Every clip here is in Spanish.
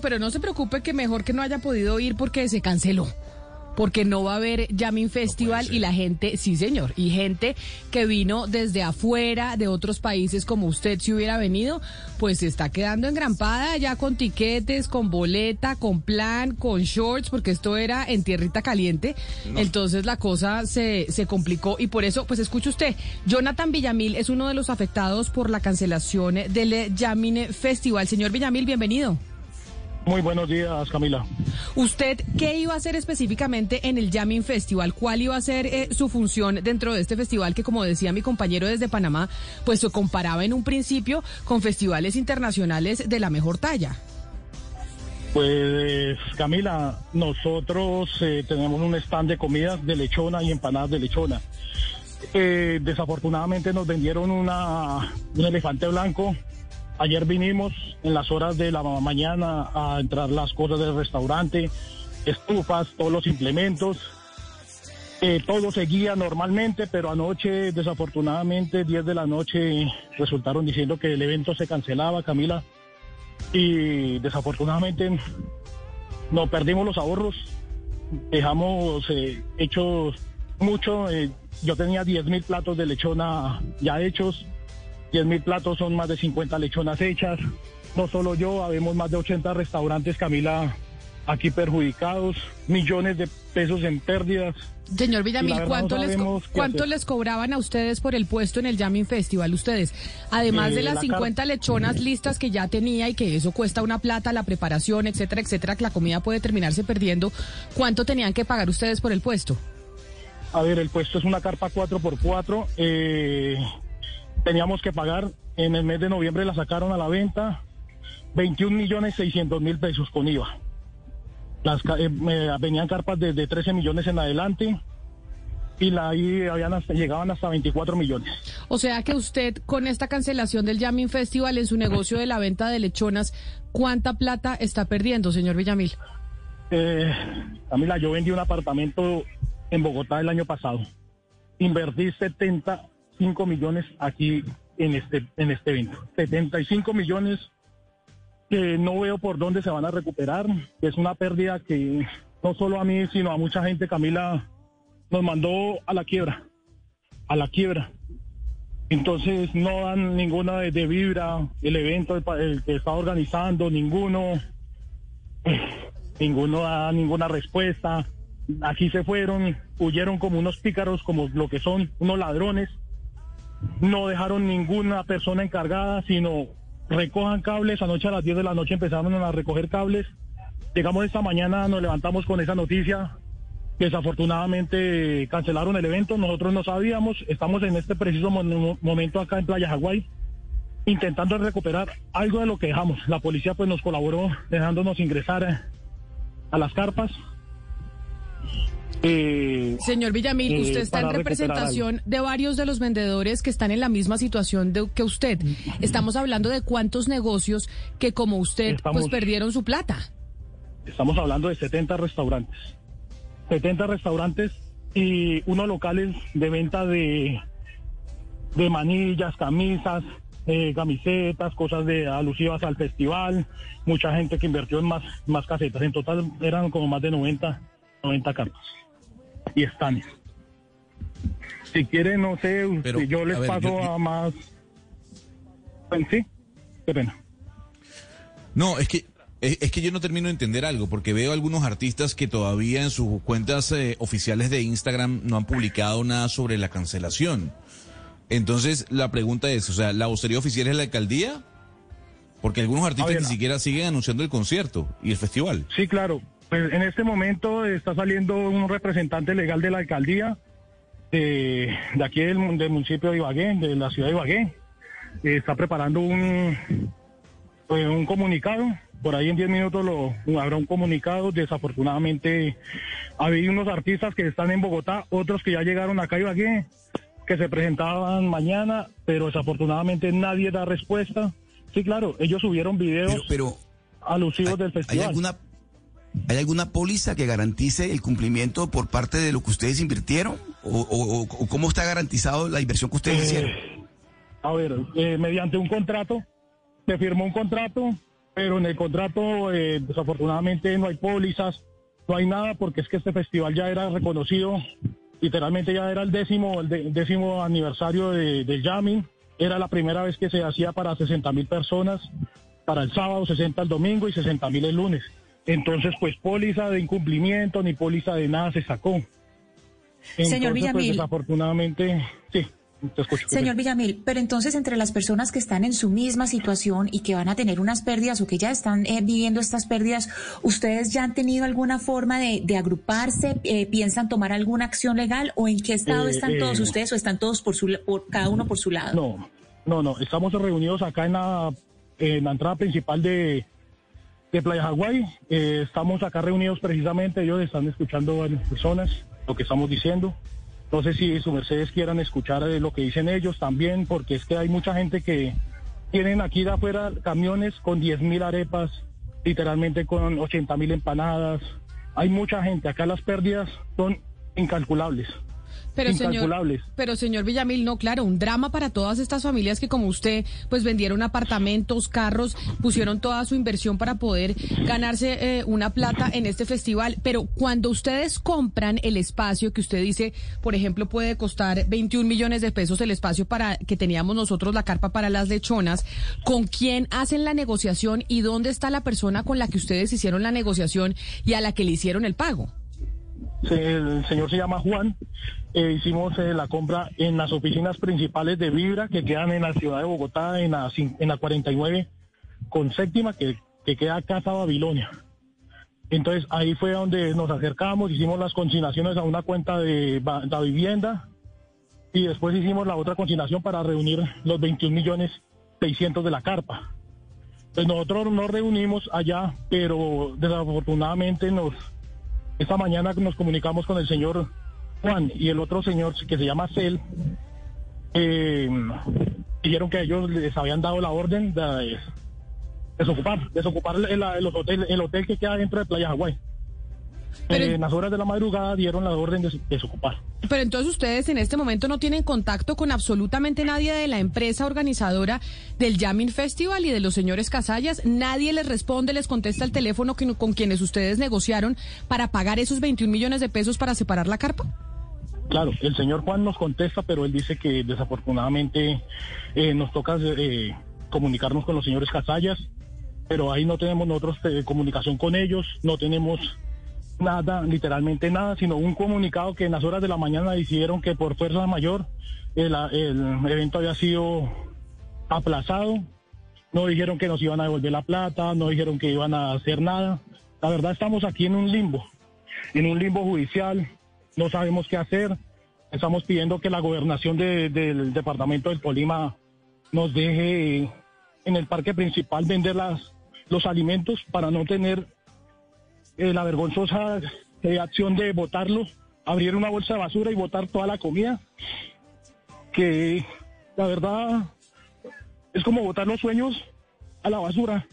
Pero no se preocupe que mejor que no haya podido ir porque se canceló. Porque no va a haber Jamming Festival y la gente, sí señor, y gente que vino desde afuera de otros países como usted si hubiera venido, pues se está quedando engrampada ya con tiquetes, con boleta, con plan, con shorts, porque esto era en tierrita caliente. Entonces la cosa se, se complicó y por eso, pues escuche usted, Jonathan Villamil es uno de los afectados por la cancelación del Jamming Festival. Señor Villamil, bienvenido. Muy buenos días, Camila. ¿Usted qué iba a hacer específicamente en el Jamming Festival? ¿Cuál iba a ser eh, su función dentro de este festival que, como decía mi compañero desde Panamá, pues se comparaba en un principio con festivales internacionales de la mejor talla? Pues, Camila, nosotros eh, tenemos un stand de comidas de lechona y empanadas de lechona. Eh, desafortunadamente nos vendieron una, un elefante blanco Ayer vinimos en las horas de la mañana a entrar las cosas del restaurante, estufas, todos los implementos. Eh, todo seguía normalmente, pero anoche, desafortunadamente, 10 de la noche, resultaron diciendo que el evento se cancelaba, Camila. Y desafortunadamente no perdimos los ahorros, dejamos eh, hechos mucho. Eh, yo tenía 10 mil platos de lechona ya hechos 10 mil platos son más de 50 lechonas hechas. No solo yo, habemos más de 80 restaurantes, Camila, aquí perjudicados, millones de pesos en pérdidas. Señor Villamil, ¿cuánto, les, ¿cuánto les cobraban a ustedes por el puesto en el Jamming Festival ustedes? Además de eh, las 50 lechonas listas que ya tenía y que eso cuesta una plata, la preparación, etcétera, etcétera, que la comida puede terminarse perdiendo, ¿cuánto tenían que pagar ustedes por el puesto? A ver, el puesto es una carpa 4x4. Eh, teníamos que pagar, en el mes de noviembre la sacaron a la venta 21 millones 600 mil pesos con IVA. Las, eh, venían carpas desde 13 millones en adelante y la, ahí habían llegaban hasta 24 millones. O sea que usted con esta cancelación del Yamin Festival en su negocio de la venta de lechonas, ¿cuánta plata está perdiendo, señor Villamil? Eh, Camila, yo vendí un apartamento en Bogotá el año pasado. Invertí 70 5 millones aquí en este, en este evento. 75 millones que no veo por dónde se van a recuperar. Es una pérdida que no solo a mí, sino a mucha gente, Camila, nos mandó a la quiebra. A la quiebra. Entonces no dan ninguna de, vibra, el evento el que está organizando, ninguno, ninguno da ninguna respuesta. Aquí se fueron, huyeron como unos pícaros, como lo que son, unos ladrones no dejaron ninguna persona encargada, sino recojan cables. Anoche a las 10 de la noche empezaron a recoger cables. Llegamos esta mañana, nos levantamos con esa noticia. Desafortunadamente cancelaron el evento, nosotros no sabíamos. Estamos en este preciso momento acá en Playa Hawái intentando recuperar algo de lo que dejamos. La policía pues nos colaboró dejándonos ingresar a las carpas. Eh, Señor Villamil, eh, usted está en representación de varios de los vendedores que están en la misma situación que usted. Estamos hablando de cuántos negocios que como usted pues perdieron su plata. Estamos hablando de 70 restaurantes. 70 restaurantes y unos locales de venta de, de manillas, camisas, eh, camisetas, cosas de alusivas al festival, mucha gente que invirtió en más, más casetas. En total eran como más de 90, 90 cartas y están. Si quieren, no sé, yo les paso a más. Sí, qué pena. No, es que es, que yo no termino de entender algo, porque veo algunos artistas que todavía en sus cuentas eh, oficiales de Instagram no han publicado nada sobre la cancelación. Entonces, la pregunta es, o sea, ¿la vocería oficial es la alcaldía? Porque algunos artistas ni siquiera siguen anunciando el concierto y el festival. Sí, claro. Pues en este momento está saliendo un representante legal de la alcaldía de, aquí del, municipio de Ibagué, de la ciudad de Ibagué. Está preparando un, pues, un comunicado por ahí en 10 minutos lo, habrá un comunicado. Desafortunadamente, había unos artistas que están en Bogotá, otros que ya llegaron acá y aquí, que se presentaban mañana, pero desafortunadamente nadie da respuesta. Sí, claro, ellos subieron videos pero, alusivos del festival. ¿Hay alguna, ¿Hay alguna póliza que garantice el cumplimiento por parte de lo que ustedes invirtieron? ¿O, cómo está garantizado la inversión que ustedes eh, hicieron? A ver, eh, mediante un contrato, se firmó un contrato, pero en el contrato eh, desafortunadamente no hay pólizas, no hay nada, porque es que este festival ya era reconocido, literalmente ya era el décimo, el, décimo aniversario de, del jamming, era la primera vez que se hacía para 60 mil personas, para el sábado, 60 el domingo y 60 mil el lunes. Entonces, pues póliza de incumplimiento ni póliza de nada se sacó. Señor pues, Villamil. desafortunadamente, sí. Señor Villamil, pero entonces entre las personas que están en su misma situación y que van a tener unas pérdidas o que ya están eh, viviendo estas pérdidas, ¿ustedes ya han tenido alguna forma de, agruparse? Eh, ¿Piensan tomar alguna acción legal o en qué estado eh, están todos ustedes o están todos por, su, por cada uno por su lado? No, no, no, estamos reunidos acá en la, en la entrada principal de, de Playa Hawái. estamos acá reunidos precisamente, ellos están escuchando a varias personas lo que estamos diciendo. No sé si su mercedes quieran escuchar eh, lo que dicen ellos también, porque es que hay mucha gente que tienen aquí de afuera camiones con 10 mil arepas, literalmente con 80 mil empanadas. Hay mucha gente, acá las pérdidas son incalculables. Pero señor, pero señor Villamil, no, claro, un drama para todas estas familias que como usted, pues vendieron apartamentos, carros, pusieron toda su inversión para poder ganarse eh, una plata en este festival. Pero cuando ustedes compran el espacio que usted dice, por ejemplo, puede costar 21 millones de pesos el espacio para que teníamos nosotros la carpa para las lechonas, ¿con quién hacen la negociación y dónde está la persona con la que ustedes hicieron la negociación y a la que le hicieron el pago? El señor se llama Juan. Eh, hicimos eh, la compra en las oficinas principales de Vibra que quedan en la ciudad de Bogotá, en la, en la 49 con séptima, que, que queda Casa Babilonia. Entonces ahí fue donde nos acercamos, hicimos las consignaciones a una cuenta de la vivienda y después hicimos la otra consignación para reunir los 21 millones 600 de la carpa. Pues nosotros nos reunimos allá, pero desafortunadamente nos esta mañana nos comunicamos con el señor Juan y el otro señor que se llama Cel. Eh, dijeron que ellos les habían dado la orden de desocupar, desocupar el, hotel, el hotel que queda dentro de Playa Hawái. Eh, en las horas de la madrugada dieron la orden de desocupar. Pero entonces ustedes en este momento no tienen contacto con absolutamente nadie de la empresa organizadora del Yamin Festival y de los señores Casallas. Nadie les responde, les contesta el teléfono con quienes ustedes negociaron para pagar esos 21 millones de pesos para separar la carpa. Claro, el señor Juan nos contesta, pero él dice que desafortunadamente eh, nos toca eh, comunicarnos con los señores Casallas, pero ahí no tenemos nosotros comunicación con ellos, no tenemos nada, literalmente nada, sino un comunicado que en las horas de la mañana dijeron que por fuerza mayor el, evento había sido aplazado. No dijeron que nos iban a devolver la plata, no dijeron que iban a hacer nada. La verdad estamos aquí en un limbo, en un limbo judicial, no sabemos qué hacer. Estamos pidiendo que la gobernación del departamento del Tolima nos deje en el parque principal vender las, los alimentos para no tener eh, la vergonzosa eh, acción de botarlo, abrir una bolsa de basura y botar toda la comida, que la verdad es como botar los sueños a la basura.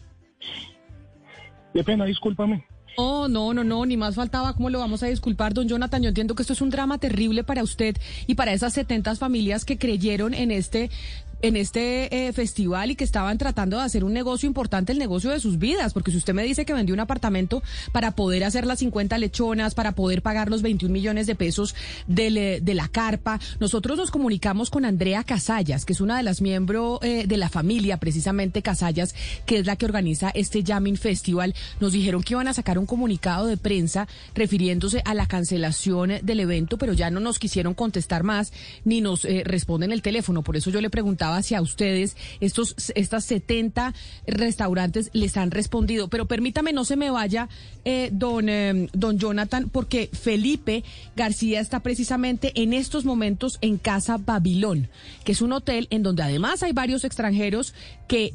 De pena, discúlpame. Oh, no, no, no, ni más faltaba. ¿Cómo lo vamos a disculpar, don Jonathan? Yo entiendo que esto es un drama terrible para usted y para esas 70 familias que creyeron en este en este eh, festival y que estaban tratando de hacer un negocio importante, el negocio de sus vidas, porque si usted me dice que vendió un apartamento para poder hacer las 50 lechonas, para poder pagar los 21 millones de pesos de, de la carpa, nosotros nos comunicamos con Andrea Casallas, que es una de las miembros eh, de la familia, precisamente Casallas, que es la que organiza este Jamming Festival. Nos dijeron que iban a sacar un comunicado de prensa refiriéndose a la cancelación del evento, pero ya no nos quisieron contestar más ni nos eh, responden el teléfono. Por eso yo le preguntaba hacia ustedes, estos, estas 70 restaurantes les han respondido. Pero permítame, no se me vaya, eh, don, eh, don Jonathan, porque Felipe García está precisamente en estos momentos en Casa Babilón, que es un hotel en donde además hay varios extranjeros que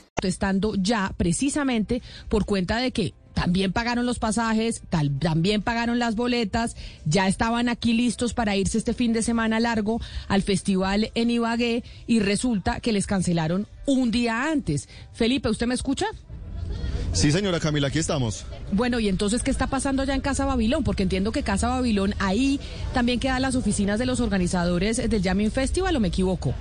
protestando ya precisamente por cuenta de que también pagaron los pasajes, tal, también pagaron las boletas, ya estaban aquí listos para irse este fin de semana largo al festival en Ibagué y resulta que les cancelaron un día antes. Felipe, ¿usted me escucha? Sí, señora Camila, aquí estamos. Bueno, y entonces, ¿qué está pasando allá en Casa Babilón? Porque entiendo que Casa Babilón, ahí también quedan las oficinas de los organizadores del Jamming Festival, ¿o me equivoco?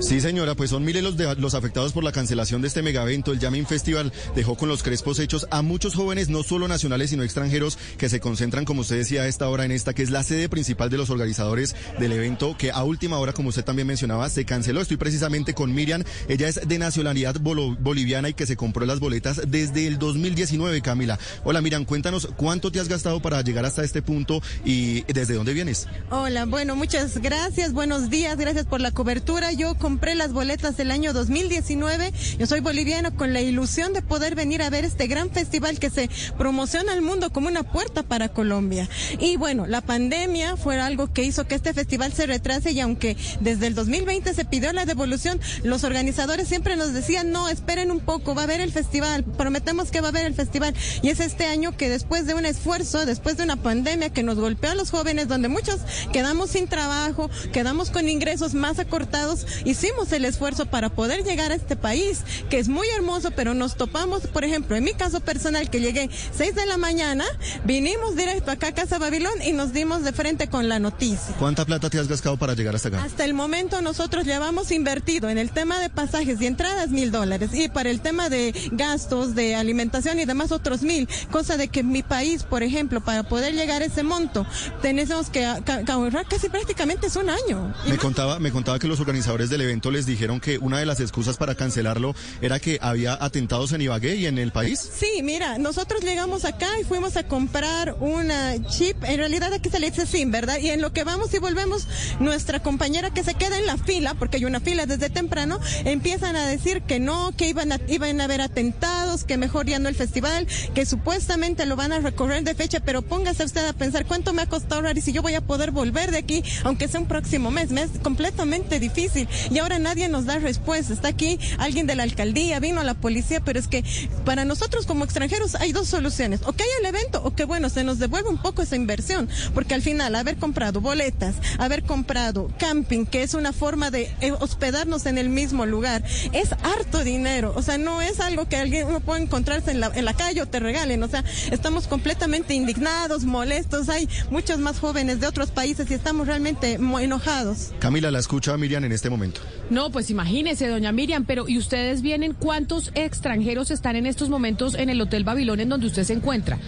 Sí, señora, pues son miles los, afectados por la cancelación de este megavento. El Yamin Festival dejó con los crespos hechos a muchos jóvenes, no solo nacionales, sino extranjeros, que se concentran, como usted decía, a esta hora en esta, que es la sede principal de los organizadores del evento, que a última hora, como usted también mencionaba, se canceló. Estoy precisamente con Miriam. Ella es de nacionalidad boliviana y que se compró las boletas desde el 2019, Camila. Hola, Miriam, cuéntanos cuánto te has gastado para llegar hasta este punto y desde dónde vienes. Hola, bueno, muchas gracias. Buenos días. Gracias por la cobertura. Yo compré las boletas del año 2019. Yo soy boliviano con la ilusión de poder venir a ver este gran festival que se promociona al mundo como una puerta para Colombia. Y bueno, la pandemia fue algo que hizo que este festival se retrase y aunque desde el 2020 se pidió la devolución, los organizadores siempre nos decían, no, esperen un poco, va a haber el festival, prometemos que va a haber el festival. Y es este año que después de un esfuerzo, después de una pandemia que nos golpeó a los jóvenes, donde muchos quedamos sin trabajo, quedamos con ingresos más acortados, hicimos el esfuerzo para poder llegar a este país, que es muy hermoso, pero nos topamos, por ejemplo, en mi caso personal, que llegué 6 de la mañana, vinimos directo acá a Casa Babilón y nos dimos de frente con la noticia. ¿Cuánta plata te has gastado para llegar hasta acá? Hasta el momento nosotros llevamos invertido en el tema de pasajes y entradas mil dólares y para el tema de gastos de alimentación y demás otros mil, cosa de que mi país, por ejemplo, para poder llegar a ese monto, tenemos que ahorrar casi prácticamente es un año. Me contaba, me contaba que los organizadores del evento les dijeron que una de las excusas para cancelarlo era que había atentados en Ibagué y en el país? Sí, mira, nosotros llegamos acá y fuimos a comprar una chip, en realidad aquí se le dice SIM, ¿verdad? Y en lo que vamos y volvemos, nuestra compañera que se queda en la fila, porque hay una fila desde temprano, empiezan a decir que no, que iban a, iban a haber atentados, que mejor ya no el festival, que supuestamente lo van a recorrer de fecha, pero póngase usted a pensar cuánto me ha costado ahorrar y si yo voy a poder volver de aquí, aunque sea un próximo mes, me es completamente difícil y ahora nadie nos da respuesta. Está aquí alguien de la alcaldía, vino la policía, pero es que para nosotros como extranjeros hay dos soluciones. O que haya el evento o que bueno, se nos devuelva un poco esa inversión, porque al final haber comprado boletas, haber comprado camping, que es una forma de eh, hospedarnos en el mismo lugar, es harto dinero. O sea, no es algo que alguien uno pueda encontrarse en la, en la calle o te regalen. O sea, estamos completamente indignados, molestos. Hay muchos más jóvenes de otros países y estamos realmente enojados. Camila, la escucha Miriam en este momento. No, pues imagínese, doña Miriam, pero ¿y ustedes vienen cuántos extranjeros están en estos momentos en el Hotel Babilón en donde usted se encuentra?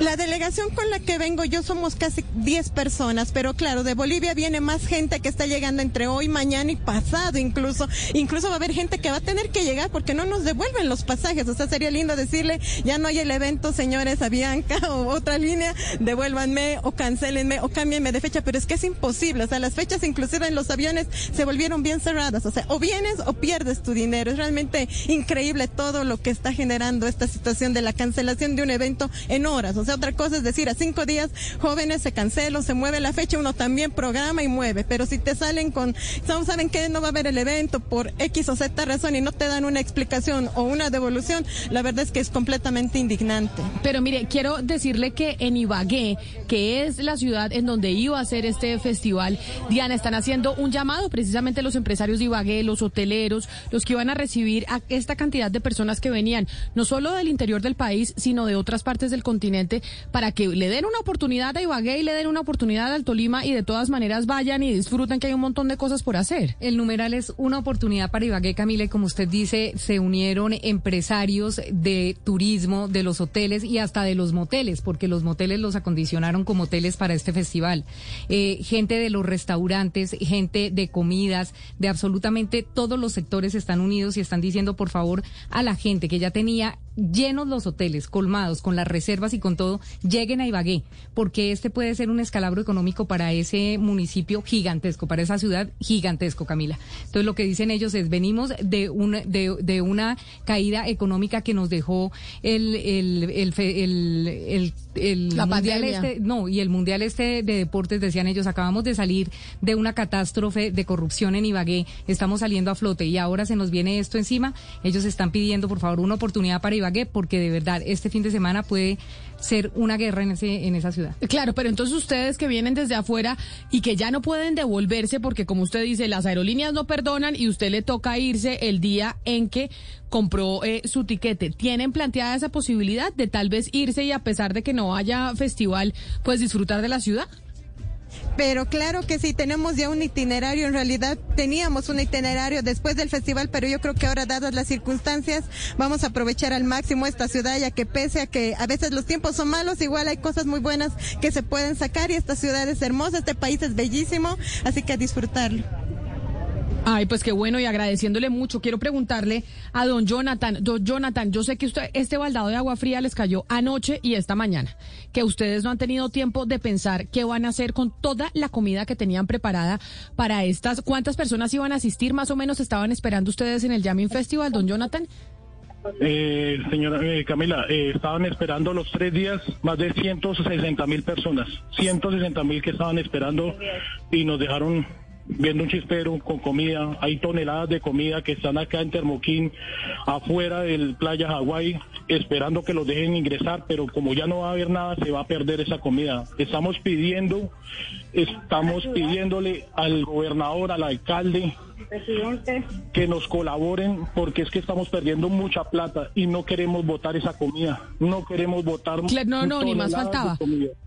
La delegación con la que vengo yo somos casi 10 personas, pero claro, de Bolivia viene más gente que está llegando entre hoy, mañana y pasado incluso. Incluso va a haber gente que va a tener que llegar porque no nos devuelven los pasajes. O sea, sería lindo decirle, ya no hay el evento, señores, a o otra línea, devuélvanme o cancelenme o cámbienme de fecha, pero es que es imposible. O sea, las fechas inclusive en los aviones se volvieron bien cerradas. O sea, o vienes o pierdes tu dinero. Es realmente increíble todo lo que está generando esta situación de la cancelación de un evento en horas otra cosa es decir, a cinco días jóvenes se cancela, se mueve la fecha, uno también programa y mueve. Pero si te salen con, saben que no va a haber el evento por X o Z razón y no te dan una explicación o una devolución, la verdad es que es completamente indignante. Pero mire, quiero decirle que en Ibagué, que es la ciudad en donde iba a ser este festival, Diana, están haciendo un llamado precisamente los empresarios de Ibagué, los hoteleros, los que iban a recibir a esta cantidad de personas que venían, no solo del interior del país, sino de otras partes del continente para que le den una oportunidad a Ibagué y le den una oportunidad al Tolima y de todas maneras vayan y disfruten que hay un montón de cosas por hacer. El numeral es una oportunidad para Ibagué, Camila, y como usted dice, se unieron empresarios de turismo, de los hoteles y hasta de los moteles, porque los moteles los acondicionaron como hoteles para este festival. Eh, gente de los restaurantes, gente de comidas, de absolutamente todos los sectores están unidos y están diciendo, por favor, a la gente que ya tenía llenos los hoteles, colmados, con las reservas y con todo, lleguen a Ibagué, porque este puede ser un escalabro económico para ese municipio gigantesco, para esa ciudad gigantesco, Camila. Entonces lo que dicen ellos es, venimos de, un, de, de una caída económica que nos dejó el, el, el, el, el La mundial pandemia. este, no, y el mundial este de deportes, decían ellos, acabamos de salir de una catástrofe de corrupción en Ibagué, estamos saliendo a flote y ahora se nos viene esto encima. Ellos están pidiendo, por favor, una oportunidad para Ibagué, porque de verdad este fin de semana puede ser una guerra en, ese, en esa ciudad. Claro, pero entonces ustedes que vienen desde afuera y que ya no pueden devolverse porque como usted dice, las aerolíneas no perdonan y usted le toca irse el día en que compró eh, su tiquete. ¿Tienen planteada esa posibilidad de tal vez irse y a pesar de que no haya festival, pues disfrutar de la ciudad? Pero claro que sí, tenemos ya un itinerario. En realidad teníamos un itinerario después del festival, pero yo creo que ahora, dadas las circunstancias, vamos a aprovechar al máximo esta ciudad, ya que pese a que a veces los tiempos son malos, igual hay cosas muy buenas que se pueden sacar y esta ciudad es hermosa, este país es bellísimo, así que a disfrutarlo. Ay, pues qué bueno y agradeciéndole mucho. Quiero preguntarle a don Jonathan. Don Jonathan, yo sé que usted, este baldado de agua fría les cayó anoche y esta mañana. Que ustedes no han tenido tiempo de pensar qué van a hacer con toda la comida que tenían preparada para estas. ¿Cuántas personas iban a asistir? Más o menos estaban esperando ustedes en el Jamming Festival, don Jonathan. Eh, señora eh, Camila, eh, estaban esperando los tres días más de 160 mil personas, 160 mil que estaban esperando y nos dejaron viendo un chispero con comida. Hay toneladas de comida que están acá en Termoquín, afuera del playa Hawái, esperando que los dejen ingresar, pero como ya no va a haber nada, se va a perder esa comida. Estamos pidiendo, estamos pidiéndole al gobernador, al alcalde, que nos colaboren porque es que estamos perdiendo mucha plata y no queremos votar esa comida. No queremos votar. No, no, ni más faltaba.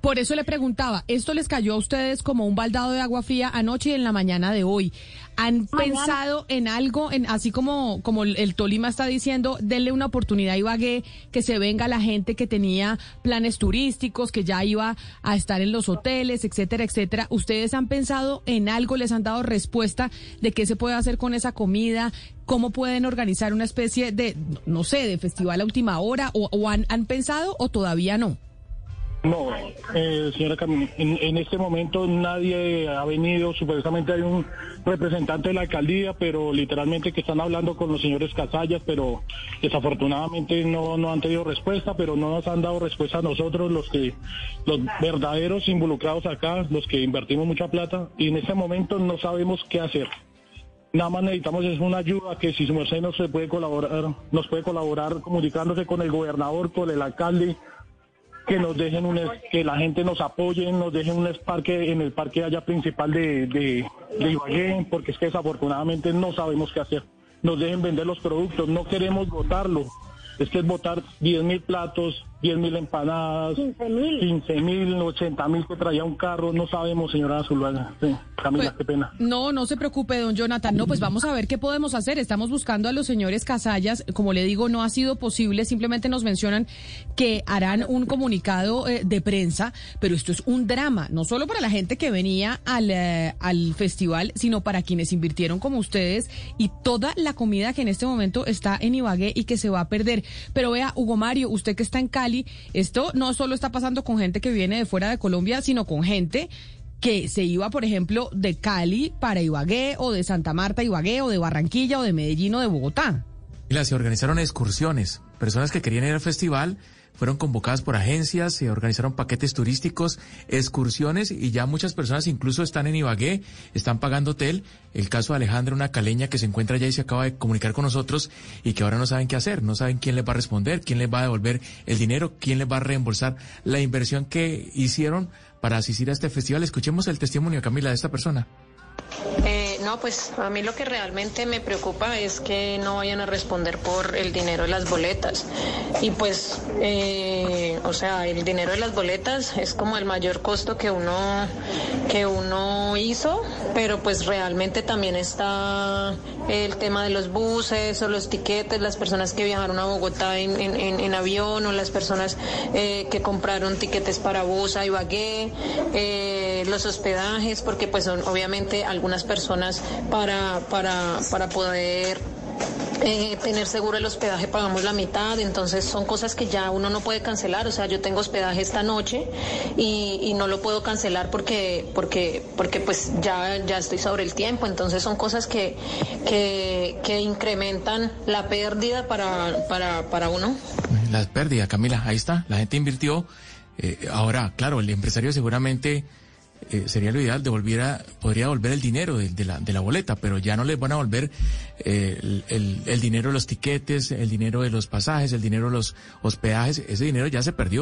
Por eso le preguntaba, ¿esto les cayó a ustedes como un baldado de agua fría anoche y en la mañana de hoy? ¿Han pensado en algo, en así como, como el, el Tolima está diciendo, denle una oportunidad a Ibagué, que se venga la gente que tenía planes turísticos, que ya iba a estar en los hoteles, etcétera, etcétera? ¿Ustedes han pensado en algo, les han dado respuesta de qué se puede hacer con esa comida? ¿Cómo pueden organizar una especie de, no sé, de festival a última hora? ¿O, han, pensado o todavía no? No, eh, señora Cam, en, en este momento nadie ha venido, supuestamente hay un representante de la alcaldía, pero literalmente que están hablando con los señores Casallas, pero desafortunadamente no, no han tenido respuesta, pero no nos han dado respuesta a nosotros, los que, los verdaderos involucrados acá, los que invertimos mucha plata, y en este momento no sabemos qué hacer. Nada más necesitamos es una ayuda que si su merced nos puede colaborar, nos puede colaborar comunicándose con el gobernador, con el alcalde, que nos dejen un que la gente nos apoye, nos dejen un parque en el parque allá principal de, de, de Ibagué, porque es que desafortunadamente no sabemos qué hacer. Nos dejen vender los productos, no queremos votarlo. Es que es votar 10 mil platos, 10 mil empanadas, 15 mil, 80 mil que traía un carro, no sabemos, señora Zuluaga. Sí, Camila, Pues, qué pena. No, no se preocupe, don Jonathan. No, pues vamos a ver qué podemos hacer. Estamos buscando a los señores Casallas. Como le digo, no ha sido posible. Simplemente nos mencionan que harán un comunicado eh, de prensa, pero esto es un drama, no solo para la gente que venía al, eh, al festival, sino para quienes invirtieron como ustedes y toda la comida que en este momento está en Ibagué y que se va a perder. Pero vea, Hugo Mario, usted que está en Cali, esto no solo está pasando con gente que viene de fuera de Colombia, sino con gente que se iba, por ejemplo, de Cali para Ibagué o de Santa Marta Ibagué o de Barranquilla o de Medellín o de Bogotá. Mira, se organizaron excursiones. Personas que querían ir al festival fueron convocadas por agencias, se organizaron paquetes turísticos, excursiones y ya muchas personas incluso están en Ibagué, están pagando hotel. El caso de Alejandra, una caleña que se encuentra allá y se acaba de comunicar con nosotros y que ahora no saben qué hacer, no saben quién les va a responder, quién les va a devolver el dinero, quién les va a reembolsar la inversión que hicieron para asistir a este festival. Escuchemos el testimonio, Camila, de esta persona. Eh, no, pues a mí lo que realmente me preocupa es que no vayan a responder por el dinero de las boletas. Y pues eh, o sea, el dinero de las boletas es como el mayor costo que uno, que uno hizo, pero pues realmente también está el tema de los buses o los tiquetes, las personas que viajaron a Bogotá en, en, avión o las personas eh, que compraron tiquetes para bus a Ibagué, eh, los hospedajes, porque pues son obviamente algunas personas para, para, para poder eh, tener seguro el hospedaje pagamos la mitad, entonces son cosas que ya uno no puede cancelar, o sea, yo tengo hospedaje esta noche y, no lo puedo cancelar porque porque porque pues ya ya estoy sobre el tiempo, entonces son cosas que que, incrementan la pérdida para para para uno. La pérdida, Camila, ahí está, la gente invirtió. Eh, ahora, claro, el empresario seguramente eh, sería lo ideal, devolviera, podría devolver el dinero de, la, de la boleta, pero ya no les van a volver eh, el, el, dinero de los tiquetes, el dinero de los pasajes, el dinero de los hospedajes, ese dinero ya se perdió.